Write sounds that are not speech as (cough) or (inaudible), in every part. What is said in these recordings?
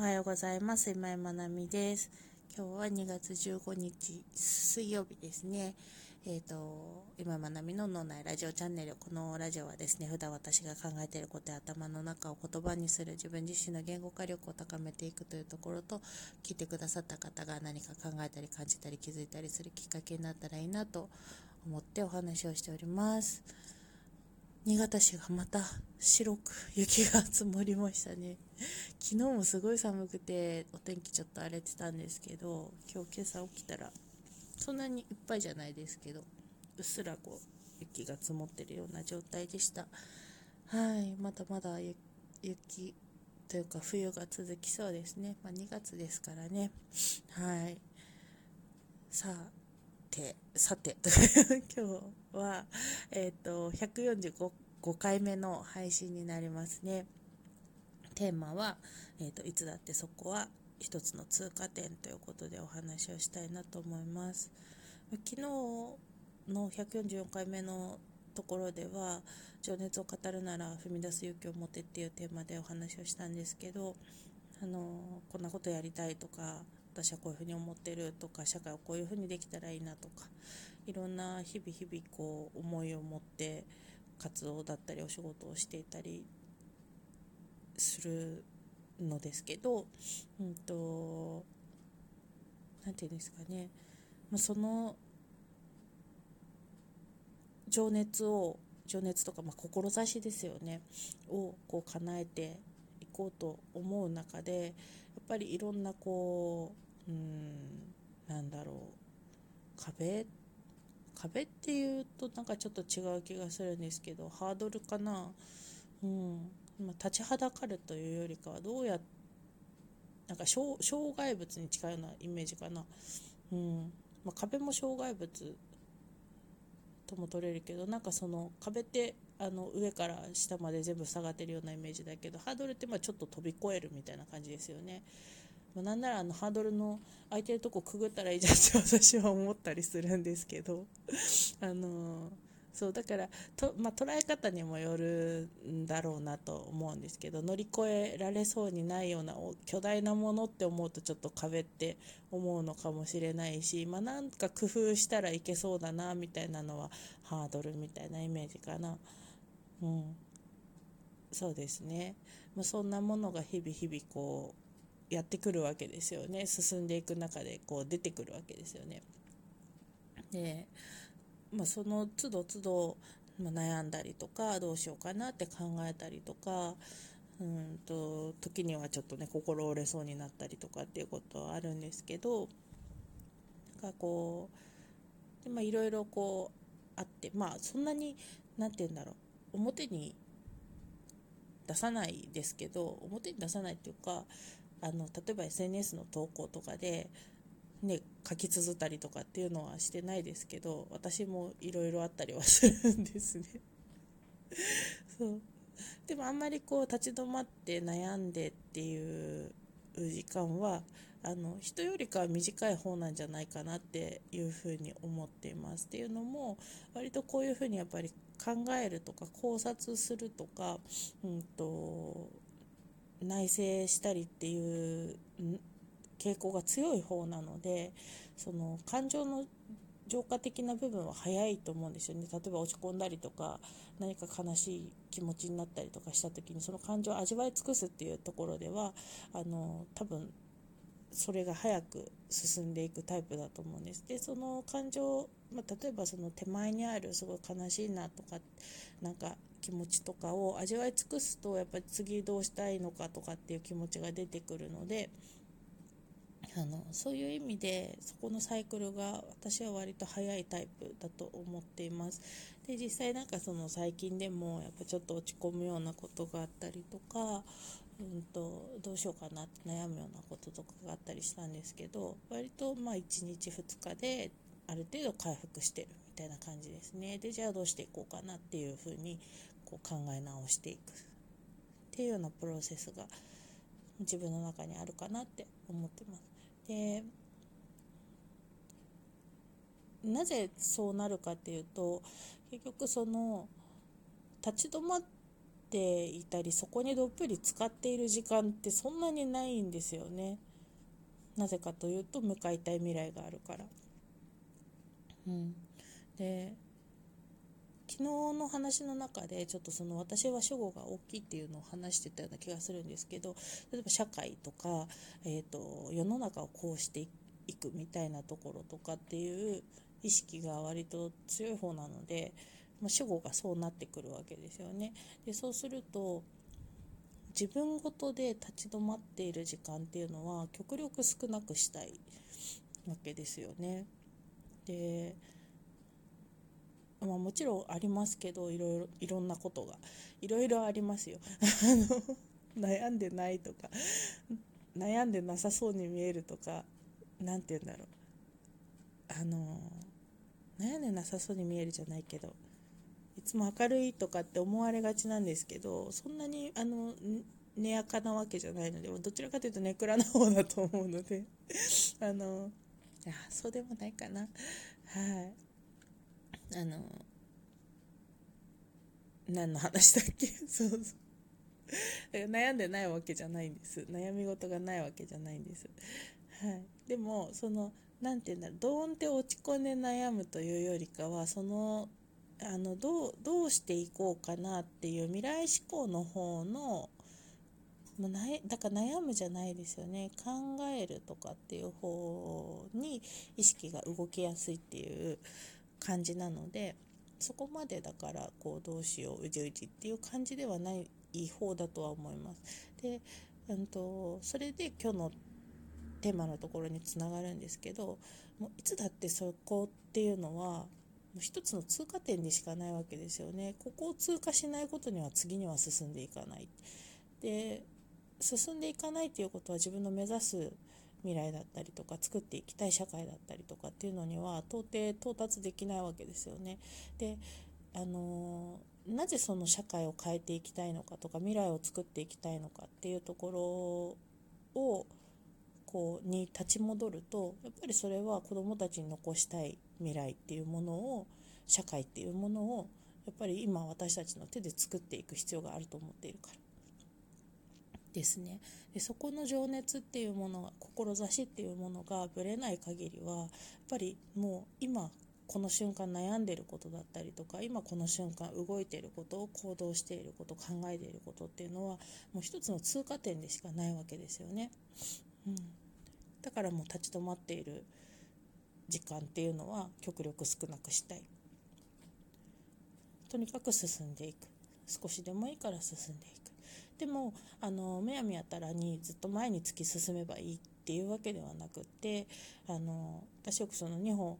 おはようございます。今井まなみです。今日は2月15日水曜日ですね。えっ、ー、と、今まなみの脳内ラジオチャンネル。このラジオはですね、普段私が考えていることや頭の中を言葉にする自分自身の言語化力を高めていくというところと、聞いてくださった方が何か考えたり感じたり気づいたりするきっかけになったらいいなと思ってお話をしております。新潟市がまた白く雪が積もりましたね。(laughs) 昨日もすごい寒くてお天気ちょっと荒れてたんですけど今日今朝起きたらそんなにいっぱいじゃないですけどうっすらこう雪が積もってるような状態でした。はいまだまだ雪というか冬が続きそうですね、まあ、2月ですからね。はい。さあて、さて、(laughs) 今日は、えっ、ー、と、145 5回目の配信になりますね。テーマは、えっ、ー、と、いつだってそこは一つの通過点ということでお話をしたいなと思います。昨日の144回目のところでは、情熱を語るなら踏み出す勇気を持てっていうテーマでお話をしたんですけど、あのこんなことやりたいとか私はこういうふうに思ってるとか社会をこういうふうにできたらいいなとかいろんな日々日々こう思いを持って活動だったりお仕事をしていたりするのですけど、うんと、なていうんですかね、ま、その情熱を情熱とか、まあ、志ですよね。をこう叶えていこうと思う中でやっぱりいろんなこううんなんだろう。壁壁っていうとなんかちょっと違う気がするんですけどハードルかな、うん、ま立ちはだかるというよりかはどうやなんか障害物に近いようなイメージかな、うん。まあ、壁も障害物とも取れるけどなんかその壁ってあの上から下まで全部下がってるようなイメージだけどハードルってまあちょっと飛び越えるみたいな感じですよね。まあ、なんならあのハードルの空いてるとこくぐったらいいじゃんって私は思ったりするんですけど。(laughs) あの、そうだからと、まあ、捉え方にもよるんだろうなと思うんですけど乗り越えられそうにないような巨大なものって思うとちょっと壁って思うのかもしれないし、まあ、なんか工夫したらいけそうだなみたいなのはハードルみたいなイメージかな。うん、そうですね、まあ、そんなものが日々日々こうやってくるわけですよね進んでいく中でこう出てくるわけですよね。で、まあ、その都度都度、悩んだりとかどうしようかなって考えたりとかうんと時にはちょっとね心折れそうになったりとかっていうことはあるんですけどなんかこう、いろいろこうあってまあそんなに何て言うんだろう表に出さないですけど表に出さないっていうかあの例えば SNS の投稿とかで、ね、書き綴ったりとかっていうのはしてないですけど私もいろいろあったりはするんですね。(laughs) そう。でもあんまりこう立ち止まって悩んでっていう時間はあの人よりかは短い方なんじゃないかなっていうふうに思っています。っていうのも割とこういうふうにやっぱり考えるとか考察するとか、うんと内省したりっていう傾向が強い方なのでその感情の浄化的な部分は早いと思うんですよね例えば落ち込んだりとか何か悲しい気持ちになったりとかした時にその感情を味わい尽くすっていうところではあの多分それが早く進んでいくタイプだと思うんです。でその感情、まあ、例えばその手前にあるすごい悲しいなとかなんか気持ちとかを味わい尽くすとやっぱり次どうしたいのかとかっていう気持ちが出てくるのであのそういう意味でそこのサイクルが私は割と早いタイプだと思っています。で実際なんかその最近でもやっぱちょっと落ち込むようなことがあったりとかうんとどうしようかなって悩むようなこととかがあったりしたんですけど割とまあ1日2日である程度回復してるみたいな感じですね。でじゃあどうしていこうかなっていうふうにこう考え直していくっていうようなプロセスが自分の中にあるかなって思ってます。でなぜそうなるかっていうと結局その立ち止まっていたりそこにどっぷり使っている時間ってそんなにないんですよね。なぜかというと向かいたい未来があるから。うん、で昨日の話の中でちょっとその私は主語が大きいっていうのを話してたような気がするんですけど例えば社会とか、えーと、世の中をこうしていくみたいなところとかっていう意識が割と強い方なので、まあ、主語がそうなってくるわけですよね。でそうすると自分ごとで立ち止まっている時間っていうのは極力少なくしたいわけですよね。でまあ、もちろんありますけどいろいろいろんなことが。いろいろありますよ。(laughs) 悩んでないとか悩んでなさそうに見えるとか何て言うんだろう。あの悩んでなさそうに見えるじゃないけどいつも明るいとかって思われがちなんですけどそんなにあの寝やかなわけじゃないのでどちらかというとネクラな方だと思うので (laughs) あのあそうでもないかな。はい。あの何の話だっけ？(laughs) そうそう。悩んでないわけじゃないんです。悩み事がないわけじゃないんです。はい。でもその何て言うんだろう。ドーンって落ち込んで悩むというよりかはそのあのどうどうしていこうかなっていう未来志向の方のだから悩むじゃないですよね。考えるとかっていう方に意識が動きやすいっていう感じなのでそこまでだからこうどうしよううじうじっていう感じではない方だとは思います。で、うんと、それで今日のテーマのところにつながるんですけどもういつだってそこっていうのはもう一つの通過点でしかないわけですよね。ここを通過しないことには次には進んでいかない。で進んでいかないということは自分の目指す未来だったりとか作っていきたい社会だったりとかっていうのには到底到達できないわけですよね。であのなぜその社会を変えていきたいのかとか未来を作っていきたいのかっていうところをこうに立ち戻るとやっぱりそれは子どもたちに残したい未来っていうものを社会っていうものをやっぱり今私たちの手で作っていく必要があると思っているからですねでそこの情熱っていうもの志っていうものがぶれない限りはやっぱりもう今この瞬間悩んでることだったりとか今この瞬間動いていることを行動していること考えていることっていうのはもう一つの通過点でしかないわけですよね。うん、だからもう立ち止まっている時間っていうのは極力少なくしたい。とにかく進んでいく少しでもいいから進んでいく。でもあのむやみやたらにずっと前に突き進めばいいっていうわけではなくってあの私よくその2歩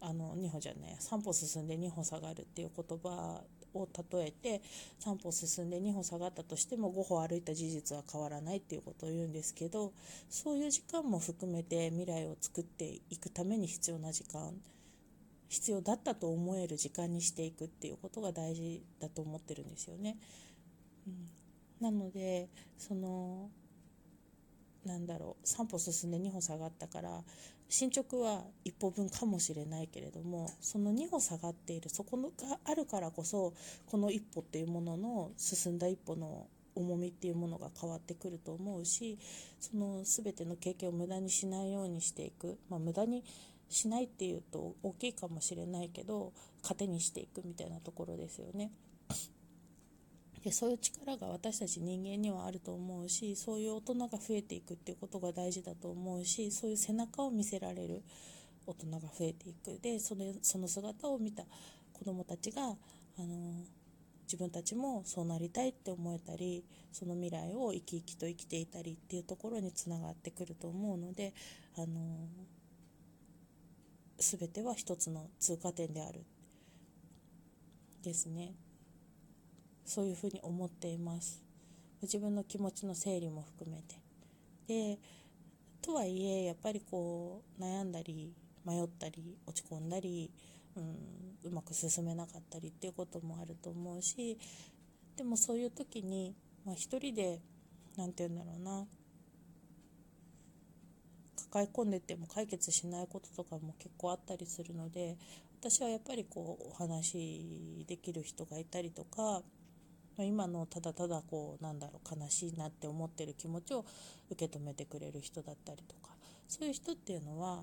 あの2歩じゃね3歩進んで2歩下がるっていう言葉を例えて3歩進んで2歩下がったとしても5歩歩いた事実は変わらないっていうことを言うんですけどそういう時間も含めて未来を作っていくために必要な時間必要だったと思える時間にしていくっていうことが大事だと思ってるんですよね。うんなのでそのなんだろう3歩進んで2歩下がったから進捗は1歩分かもしれないけれどもその2歩下がっているそこがあるからこそこの一歩っていうものの進んだ一歩の重みっていうものが変わってくると思うしその全ての経験を無駄にしないようにしていく、まあ、無駄にしないっていうと大きいかもしれないけど糧にしていくみたいなところですよね。でそういう力が私たち人間にはあると思うしそういう大人が増えていくっていうことが大事だと思うしそういう背中を見せられる大人が増えていくでそのその姿を見た子どもたちがあの自分たちもそうなりたいって思えたりその未来を生き生きと生きていたりっていうところにつながってくると思うのであの全ては一つの通過点であるですね。そういうふうに思っています。自分の気持ちの整理も含めて。でとはいえやっぱりこう悩んだり迷ったり落ち込んだり、うん、うまく進めなかったりっていうこともあると思うしでもそういう時に、まあ、一人で何て言うんだろうな抱え込んでても解決しないこととかも結構あったりするので私はやっぱりこうお話できる人がいたりとか、今のただただこうなんだろう悲しいなって思ってる気持ちを受け止めてくれる人だったりとかそういう人っていうのはやっ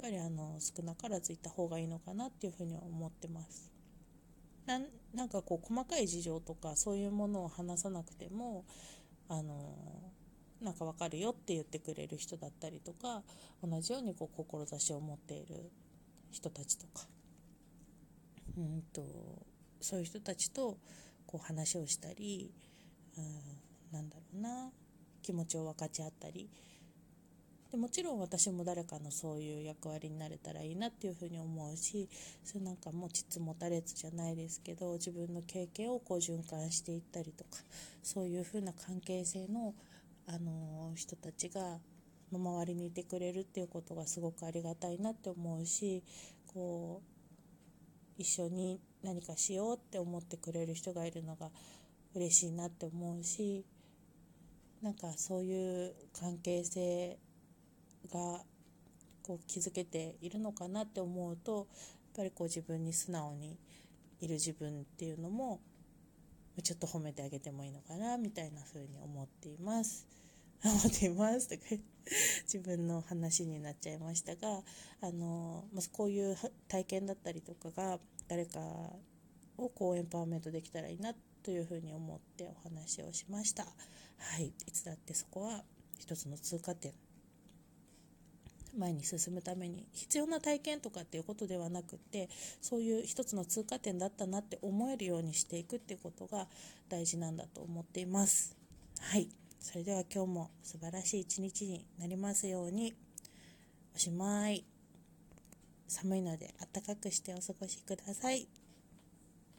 ぱりあの少なからずいた方がいいのかなっていうふうには思ってます。ななんかこう細かい事情とかそういうものを話さなくてもあのなんかわかるよって言ってくれる人だったりとか同じようにこう志を持っている人たちとかうんとそういう人たちとこう話をしたり、うん、なんだろうな気持ちを分かち合ったり。でもちろん私も誰かのそういう役割になれたらいいなっていうふうに思うしそれなんか持ちつ持たれつじゃないですけど自分の経験をこう循環していったりとかそういうふうな関係性の、あの、人たちが周りにいてくれるっていうことがすごくありがたいなって思うしこう一緒に何かしようって思ってくれる人がいるのが嬉しいなって思うしなんかそういう関係性がこう気づけているのかなって思うとやっぱりこう自分に素直にいる自分っていうのもちょっと褒めてあげてもいいのかなみたいな風に思っています。(laughs) 思っていますとか自分の話になっちゃいましたがあのこういう体験だったりとかが誰かをこうエンパワーメントできたらいいなというふうに思ってお話をしました。はい、いつだってそこは一つの通過点。前に進むために必要な体験とかっていうことではなくってそういう一つの通過点だったなって思えるようにしていくってことが大事なんだと思っています。はい。それでは今日も素晴らしい一日になりますように。おしまい。寒いので暖かくしてお過ごしください。